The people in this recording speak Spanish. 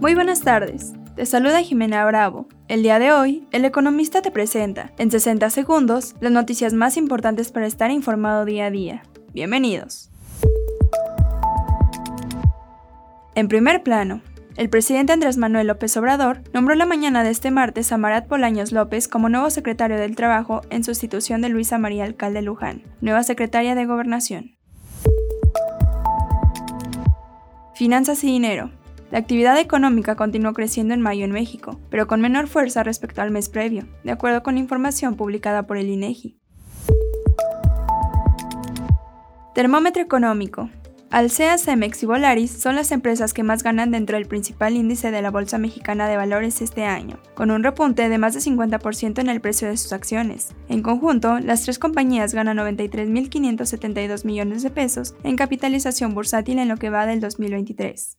Muy buenas tardes. Te saluda Jimena Bravo. El día de hoy, el economista te presenta, en 60 segundos, las noticias más importantes para estar informado día a día. Bienvenidos. En primer plano, el presidente Andrés Manuel López Obrador nombró la mañana de este martes a Marat Polaños López como nuevo secretario del Trabajo en sustitución de Luisa María Alcalde Luján, nueva secretaria de Gobernación. Finanzas y dinero. La actividad económica continuó creciendo en mayo en México, pero con menor fuerza respecto al mes previo, de acuerdo con información publicada por el INEGI. Termómetro económico. Alsea, Cemex y Volaris son las empresas que más ganan dentro del principal índice de la Bolsa Mexicana de Valores este año, con un repunte de más de 50% en el precio de sus acciones. En conjunto, las tres compañías ganan 93.572 millones de pesos en capitalización bursátil en lo que va del 2023.